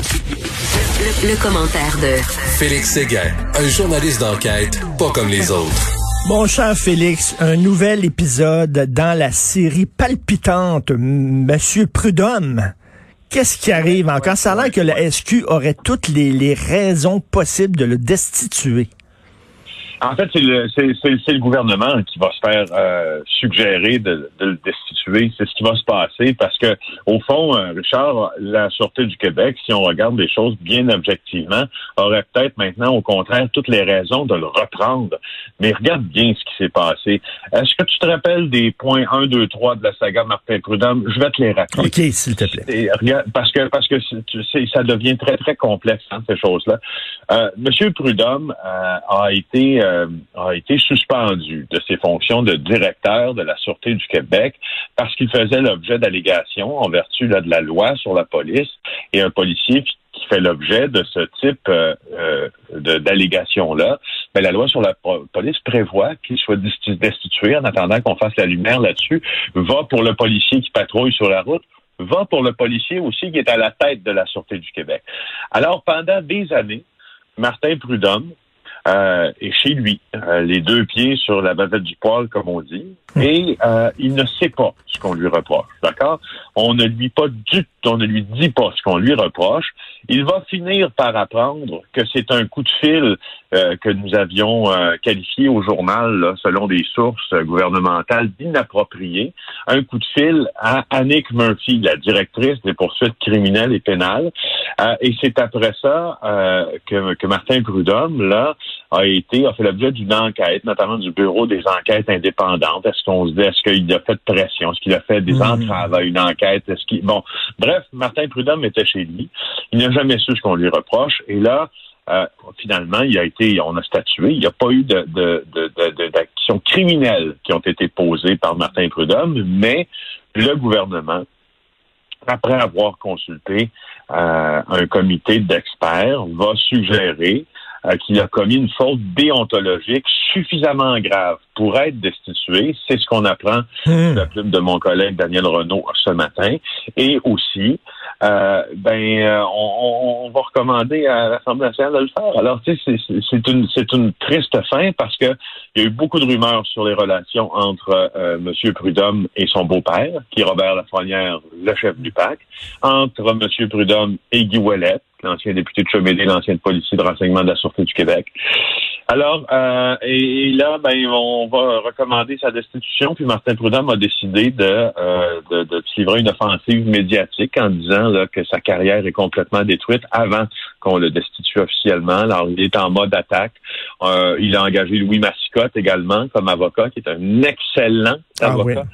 Le, commentaire de Félix Séguin, un journaliste d'enquête pas comme les autres. Mon cher Félix, un nouvel épisode dans la série palpitante Monsieur Prudhomme. Qu'est-ce qui arrive encore? Ça a l'air que la SQ aurait toutes les, les raisons possibles de le destituer. En fait, c'est le, c'est, c'est, le gouvernement qui va se faire euh, suggérer de, de, le destituer. C'est ce qui va se passer parce que, au fond, euh, Richard, la Sûreté du Québec, si on regarde les choses bien objectivement, aurait peut-être maintenant, au contraire, toutes les raisons de le reprendre. Mais regarde bien ce qui s'est passé. Est-ce que tu te rappelles des points 1, 2, 3 de la saga Martin Prudhomme? Je vais te les rappeler. OK, s'il te plaît. parce que parce que sais, ça devient très, très complexe, hein, ces choses-là. Euh, Monsieur Prudhomme euh, a été euh, a été suspendu de ses fonctions de directeur de la Sûreté du Québec parce qu'il faisait l'objet d'allégations en vertu de la loi sur la police et un policier qui fait l'objet de ce type euh, euh d'allégation-là, mais ben, la loi sur la police prévoit qu'il soit destitué en attendant qu'on fasse la lumière là-dessus, va pour le policier qui patrouille sur la route, va pour le policier aussi qui est à la tête de la Sûreté du Québec. Alors, pendant des années, Martin Prudhomme, euh, et chez lui, euh, les deux pieds sur la bavette du poil, comme on dit, hmm. et euh, il ne sait pas ce qu'on lui reproche, d'accord? On ne lui pas du, on ne lui dit pas ce qu'on lui reproche. Il va finir par apprendre que c'est un coup de fil euh, que nous avions qualifié au journal, selon des sources gouvernementales, d'inapproprié, un coup de fil à Annick Murphy, la directrice des poursuites criminelles et pénales. et c'est après ça que, que Martin Prudhomme, là, a été, a fait l'objet d'une enquête, notamment du Bureau des enquêtes indépendantes. Est-ce qu'on se dit, est-ce qu'il a fait de pression? Est-ce qu'il a fait des mhm. entraves à une enquête? Est-ce qu'il, bon, bref, Martin Prudhomme était chez lui. Il n'a jamais su ce qu'on lui reproche. Et là, euh, finalement, il a été, on a statué. Il n'y a pas eu de, d'actions criminelles qui ont été posées par Martin Prudhomme, mais le gouvernement, après avoir consulté euh, un comité d'experts, va suggérer euh, qu'il a commis une faute déontologique suffisamment grave pour être destitué. C'est ce qu'on apprend hmm. de la plume de mon collègue Daniel Renault ce matin. Et aussi, euh, ben, euh, on, on, va recommander à l'Assemblée nationale de le faire. Alors, tu sais, c'est une, c'est une triste fin parce que il y a eu beaucoup de rumeurs sur les relations entre euh, M. Prudhomme et son beau-père, qui est Robert Lafrenière, le chef du PAC, entre M. Prudhomme et Guy Ouellet, l'ancien député de Chomédé, l'ancien policier de renseignement de la Sûreté du Québec. Alors, euh, et, là, ben, on va recommander sa destitution. Puis Martin Prudhomme a décidé de, euh, de, de livrer une offensive médiatique en disant là, que sa carrière est complètement détruite avant qu'on le destitue officiellement. Alors, il est en mode attaque. Euh, il a engagé Louis Massicotte également comme avocat, qui est un excellent ah avocat.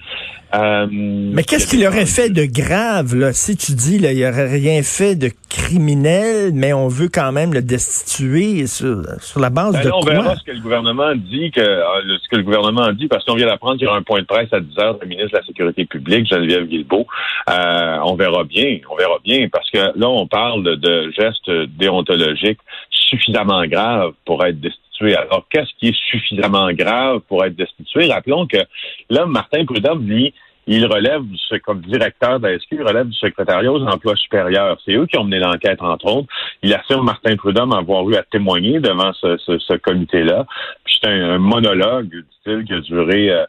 Euh, Mais qu'est-ce qu'il aurait fait de grave, là, si tu dis, là, il aurait rien fait de criminel, mais on veut quand même le destituer sur, sur la base ben de on verra ce que le gouvernement dit, que, euh, ce que le gouvernement dit, parce qu'on vient d'apprendre qu'il y aura un point de presse à 10 heures du ministre de la Sécurité publique, Geneviève Guilbeault. Euh, on verra bien, on verra bien, parce que là, on parle de, gestes déontologiques suffisamment graves pour être destitués. Alors, qu'est-ce qui est suffisamment grave pour être destitué? Rappelons que là, Martin Prudhomme, lui, il relève, comme directeur de il relève du secrétariat aux emplois supérieurs. C'est eux qui ont mené l'enquête, entre autres. Il affirme, Martin Prudhomme, avoir eu à témoigner devant ce, comité-là. Puis c'est un, monologue, dit-il, qui a duré euh,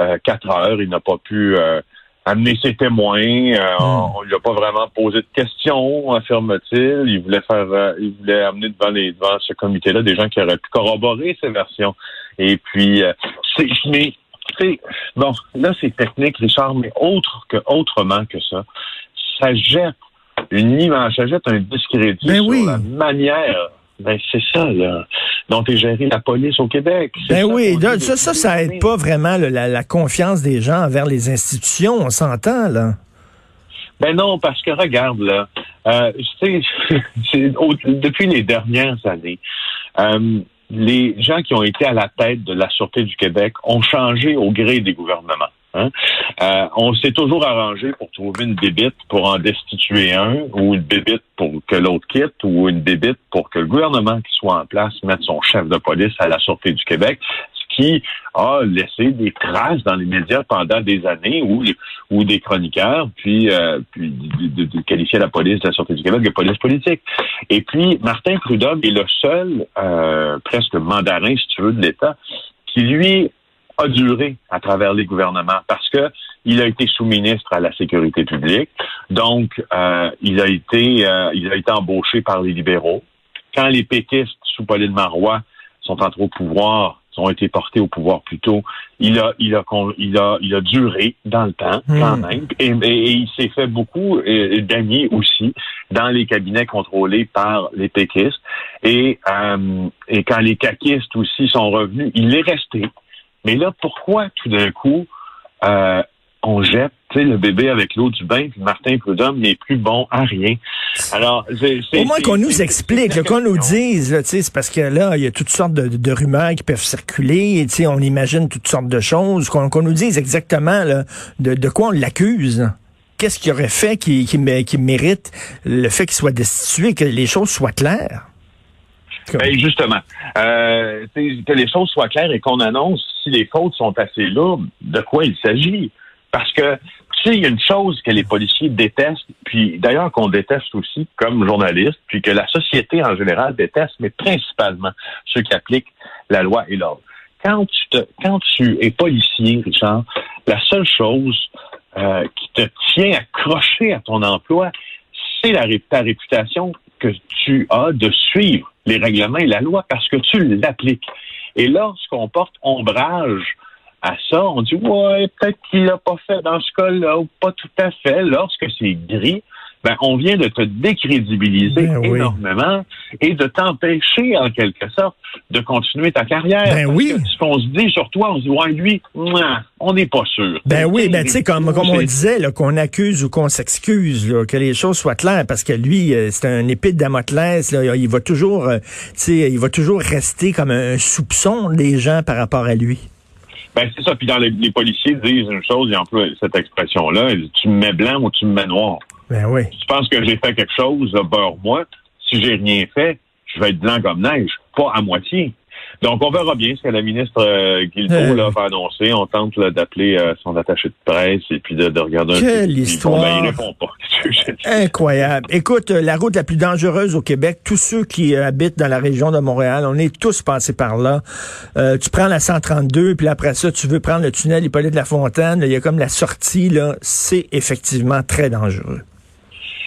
euh, quatre heures. Il n'a pas pu euh, amener ses témoins. Hmm. On lui a pas vraiment posé de questions, affirme-t-il. Il voulait faire, il voulait amener devant, les, devant ce comité-là des gens qui auraient pu corroborer ses versions. Et puis, c'est, mais bon, là, c'est technique, Richard, mais autre que, autrement que ça, ça jette une image, ça jette un discrédit ben sur la manière ben, c'est ça, là, dont est gérée la police au Québec. Ben oui, ça, ça, ça aide pas vraiment la, confiance des gens envers les institutions, on s'entend, là. Ben non, parce que regarde, là, euh, depuis les dernières années, euh, les gens qui ont été à la tête de la Sûreté du Québec ont changé au gré des gouvernements. Hein. Euh, on s'est toujours arrangé pour trouver une débite pour en destituer un, ou une débite pour que l'autre quitte, ou une débite pour que le gouvernement qui soit en place mette son chef de police à la Sûreté du Québec qui a laissé des traces dans les médias pendant des années ou des chroniqueurs, puis euh, puis de, de, qualifier la police de la Sûreté du Québec de police politique. Et puis Martin Prudhomme est le seul euh, presque mandarin, si tu veux, de l'État qui lui a duré à travers les gouvernements parce que il a été sous-ministre à la sécurité publique, donc euh, il a été euh, il a été embauché par les libéraux. Quand les péquistes sous Pauline Marois sont entrés au pouvoir, ont été portés au pouvoir plus tôt, il a il a il a il a duré dans le temps hmm. quand même et, il s'est fait beaucoup euh, d'amis aussi dans les cabinets contrôlés par les péquistes et et quand les caquistes aussi sont revenus, il est resté mais là, pourquoi tout d'un coup euh, on jette le bébé avec l'eau du bain, puis Martin Prudhomme n'est plus bon à rien? Alors, au moins qu'on nous explique, qu'on nous dise, c'est parce que là, il y a toutes sortes de, rumeurs qui peuvent circuler, et, on imagine toutes sortes de choses, qu'on nous dise exactement de, quoi on l'accuse. Qu'est-ce qu'il aurait fait qui, qui mérite le fait qu'il soit destitué, que les choses soient claires? Ben justement, euh, que les choses soient claires et qu'on annonce si les fautes sont assez lourdes, de quoi il s'agit? Parce que, tu sais, il y a une chose que les policiers détestent, puis d'ailleurs qu'on déteste aussi comme journaliste, puis que la société en général déteste, mais principalement ceux qui appliquent la loi et l'ordre. Quand tu, es policier, Richard, la seule chose euh, qui te tient accroché à ton emploi, c'est la, ta réputation que tu as de suivre les règlements et la loi parce que tu l'appliques. Et lorsqu'on porte ombrage à ça, on dit ouais, peut-être qu'il l'a pas fait dans ce cas-là ou pas tout à fait. Lorsque c'est gris, ben, on vient de te décrédibiliser ben énormément et de t'empêcher, en quelque sorte, de continuer ta carrière. Ben oui. Ce qu'on se dit sur toi, on se dit, ouais, lui, on n'est pas sûr. Ben oui, ben tu sais, comme, comme on disait, qu'on accuse ou qu'on s'excuse, que les choses soient claires, parce que lui, euh, c'est un épée de Damoclès, là, il va toujours, euh, tu sais, il va toujours rester comme un soupçon des gens par rapport à lui. Ben c'est ça. Puis dans les, les, policiers disent une chose, ils emploient cette expression-là. Tu me mets blanc ou tu me mets noir. Ben oui. Tu penses que j'ai fait quelque chose, beurre-moi. Si j'ai rien fait, je vais être blanc comme neige, pas à moitié. Donc, on verra bien ce que la ministre euh, Guilbeault euh. va annoncer. On tente d'appeler euh, son attaché de presse et puis de, regarder Quelle un histoire. Ben, il répond pas. Incroyable. Écoute, la route la plus dangereuse au Québec, tous ceux qui habitent dans la région de Montréal, on est tous passés par là. tu prends la 132, puis après ça, tu veux prendre le tunnel Hippolyte de la Fontaine. Il y a comme la sortie, là. C'est effectivement très dangereux.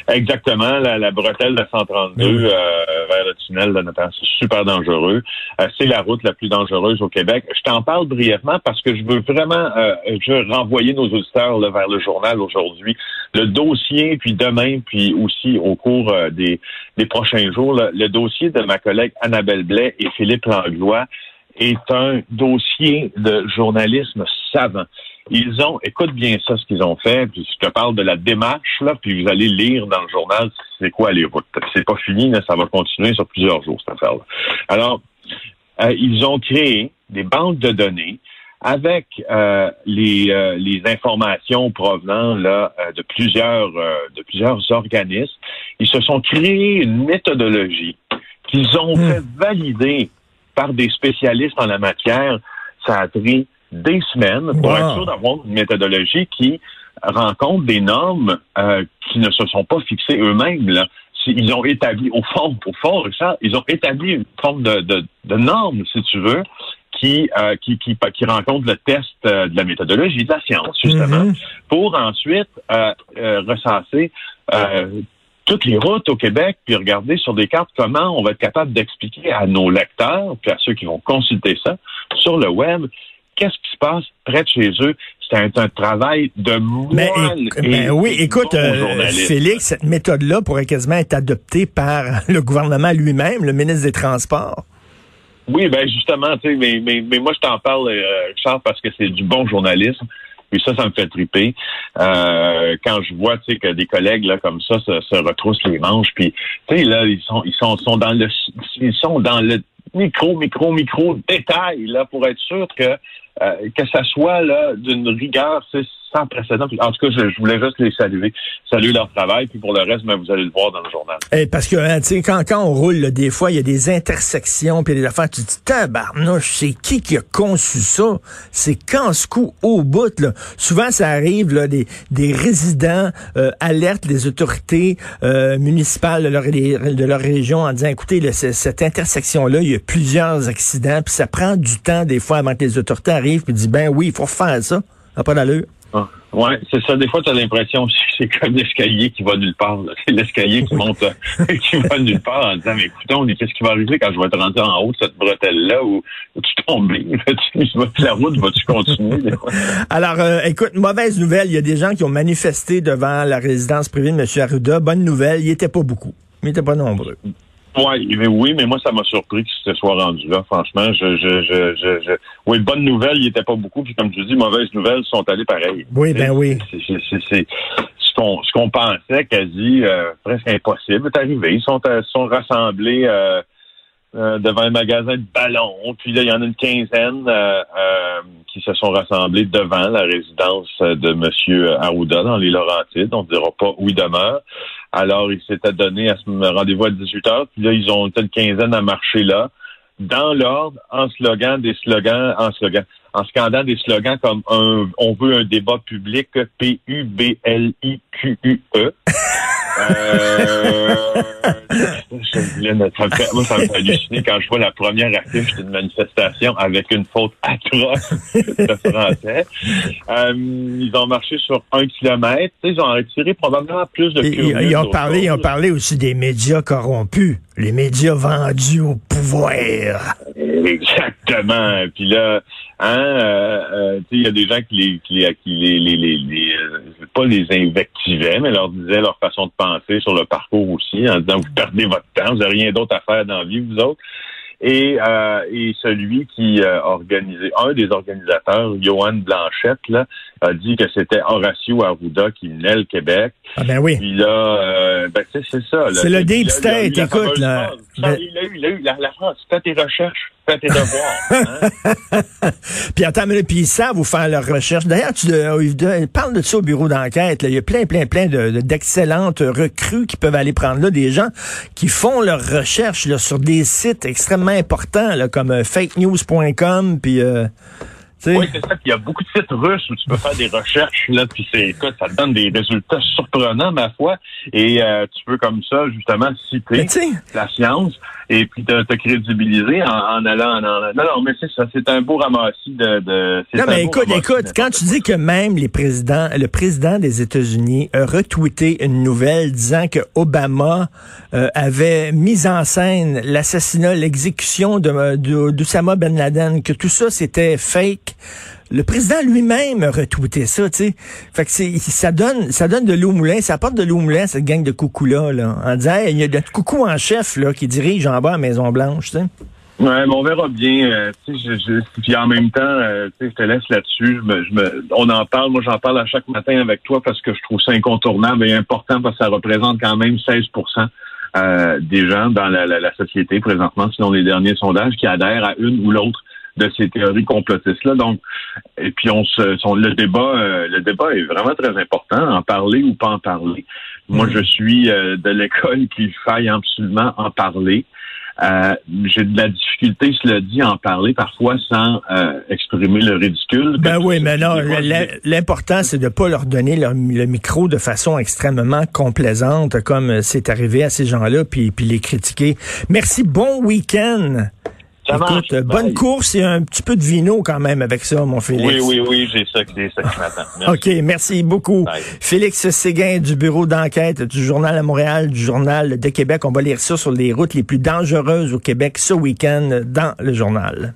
Exactement, la, bretelle de 132 euh, vers le tunnel de Nathan, c'est super dangereux. Euh, c'est la route la plus dangereuse au Québec. Je t'en parle brièvement parce que je veux vraiment euh, je veux renvoyer nos auditeurs vers le journal aujourd'hui. Le dossier, puis demain, puis aussi au cours des, des prochains jours, le dossier de ma collègue Annabelle Blais et Philippe Langlois est un dossier de journalisme savant. Ils ont, écoute bien ça, ce qu'ils ont fait, puis je te parle de la démarche, là, puis vous allez lire dans le journal c'est quoi les routes. C'est pas fini, mais ça va continuer sur plusieurs jours, cette affaire-là. Alors, euh, ils ont créé des banques de données avec euh, les, euh, les informations provenant là de plusieurs de plusieurs organismes. Ils se sont créés une méthodologie qu'ils ont hmm. fait valider par des spécialistes en la matière. Ça a pris des semaines pour être sûr d'avoir une méthodologie qui rencontre des normes euh, qui ne se sont pas fixées eux-mêmes. Ils ont établi, au fond, au fond, ils ont établi une forme de, de, de norme, si tu veux, qui, euh, qui, qui, qui, rencontre le test euh, de la méthodologie de la science, justement, mm-hmm. pour ensuite euh, recenser toutes les routes au Québec, puis regarder sur des cartes comment on va être capable d'expliquer à nos lecteurs, puis à ceux qui vont consulter ça sur le web, qu'est-ce qui se passe près de chez eux? C'est un, travail de moine. Mais, oui, écoute, euh, Félix, cette méthode-là pourrait quasiment être adoptée par le gouvernement lui-même, le ministre des Transports. Oui, ben justement, tu sais, mais, mais, moi je t'en parle, euh, Charles, parce que c'est du bon journalisme. Puis ça, ça me fait triper. Euh, quand je vois, tu sais, que des collègues là comme ça se, se retroussent les manches, puis tu sais là, ils sont, ils sont, sont dans le, ils sont dans le micro, micro, micro détail là pour être sûr que euh, que ça soit là d'une rigueur, sans précédent. En tout cas, je, voulais juste les saluer, saluer leur travail. Puis pour le reste, ben, vous allez le voir dans le journal. Eh, parce que hein, quand, quand on roule, des fois, il y a des intersections, puis des affaires, tu te dis, tabarnouche, c'est qui qui a conçu ça? C'est quand ce coup au bout. Là. Souvent, ça arrive, là, des, des résidents euh, alertent les autorités euh, municipales de leur, de leur région en disant, écoutez, cette intersection-là, il y a plusieurs accidents, puis ça prend du temps des fois avant que les autorités arrivent, puis disent, ben oui, il faut faire ça. Pas d'allure. Ah, oui, c'est ça. Des fois, tu as l'impression que c'est comme l'escalier qui va nulle part. C'est l'escalier qui monte, qui va nulle part en disant, mais écoutons, qu'est-ce qui va arriver quand je vais te rentrer en haut de cette bretelle-là où, tu tombes? la route va-tu continuer? Alors, euh, écoute, mauvaise nouvelle. Il y a des gens qui ont manifesté devant la résidence privée de M. Arruda. Bonne nouvelle, il était pas beaucoup. Il n'était pas nombreux. Ouais, mais oui, mais moi, ça m'a surpris que ce soit rendu là, franchement. Je, je, je, je, Oui, bonne nouvelle, il n'y était pas beaucoup. Puis comme je dis, mauvaise nouvelle, ils sont allés pareil. Oui, ben oui. C'est ce qu'on ce qu'on pensait quasi euh, presque impossible est arrivé. Ils sont, euh, sont rassemblés euh, devant un magasin de ballons. Puis là, il y en a une quinzaine qui se sont rassemblés devant la résidence de M. Arruda dans les Laurentides. On ne dira pas où il demeure. Alors, ils s'étaient donné à ce rendez-vous à 18 heures. Puis là, ils ont une quinzaine à marcher là, dans l'ordre, en slogan des slogans, en slogan, en scandant des slogans comme un, on veut un débat public P-U-B-L-I-Q-U-E. Euh, moi, ça me fait halluciner quand je vois la première affiche d'une manifestation avec une faute atroce de français. Euh, ils ont marché sur un kilomètre. Ils ont retiré probablement plus de ils, ils, ont parlé, ils ont parlé aussi des médias corrompus, les médias vendus au pouvoir. Exactement. Puis là, hein, euh, euh il y a des gens qui les, qui les, qui les, les, les, les pas les invectivaient, mais leur disaient leur façon de penser sur le parcours aussi, en disant vous perdez votre temps, vous n'avez rien d'autre à faire dans la vie, vous autres. Et, euh, et celui qui a organisé, un des organisateurs, Johan Blanchette, là, a dit que c'était Horacio Arruda qui venait le Québec. Ah ben oui. Puis là, euh, ben c'est ça. C'est le deep state, écoute. Là, ben il a eu, il a eu la, la France. Fais tes recherches, fais tes devoirs. Hein? puis attends, mais puis ils savent où faire leurs recherches. D'ailleurs, tu euh, parle de ça au bureau d'enquête. Il y a plein, plein, plein de, d'excellentes recrues qui peuvent aller prendre là, des gens qui font leurs recherches là, sur des sites extrêmement importants, là, comme euh, fakenews.com, puis... Euh, oui, c'est ça. Il y a beaucoup de sites russes où tu peux faire des recherches, là, puis c'est, écoute, ça donne des résultats surprenants, ma foi. Et euh, tu peux comme ça, justement, citer la science et puis te, te crédibiliser en, en allant en, Non, non, mais c'est ça. C'est un beau ramassis de. de non, mais écoute, écoute, quand tu dis que même les présidents, le président des États-Unis a retweeté une nouvelle disant que Obama euh, avait mis en scène l'assassinat, l'exécution de d'Oussama Ben Laden, que tout ça c'était fake le président lui-même a retweeté ça, tu sais. Fait que ça donne, ça donne de l'eau moulin, ça apporte de l'eau moulin cette gang de coucous-là, là, en disant, il y a de coucou en chef, là, qui dirige en bas à Maison-Blanche, tu sais. Ouais, mais on verra bien. Euh, puis en même temps, euh, je te laisse là-dessus. On en parle. Moi, j'en parle à chaque matin avec toi parce que je trouve ça incontournable et important parce que ça représente quand même 16% euh, des gens dans la, la, société présentement, selon les derniers sondages, qui adhèrent à une ou l'autre de ces théories complotistes-là. Donc, et puis on se, son, le débat, euh, le débat est vraiment très important. En parler ou pas en parler. Moi, je suis euh, de l'école qu'il faille absolument en parler. Euh, j'ai de la difficulté, cela dit, à en parler parfois sans exprimer le ridicule. Ben oui, mais non, l'important, c'est de pas leur donner le, micro de façon extrêmement complaisante, comme c'est arrivé à ces gens-là, puis, puis les critiquer. Merci, bon week-end. Écoute, bonne course et un petit peu de vino quand même avec ça, mon Félix. Oui, oui, oui, j'ai ça, ça qui m'attend. OK, merci beaucoup. Félix Séguin du bureau d'enquête du Journal à Montréal, du Journal de Québec. On va lire ça sur les routes les plus dangereuses au Québec ce week-end dans le journal.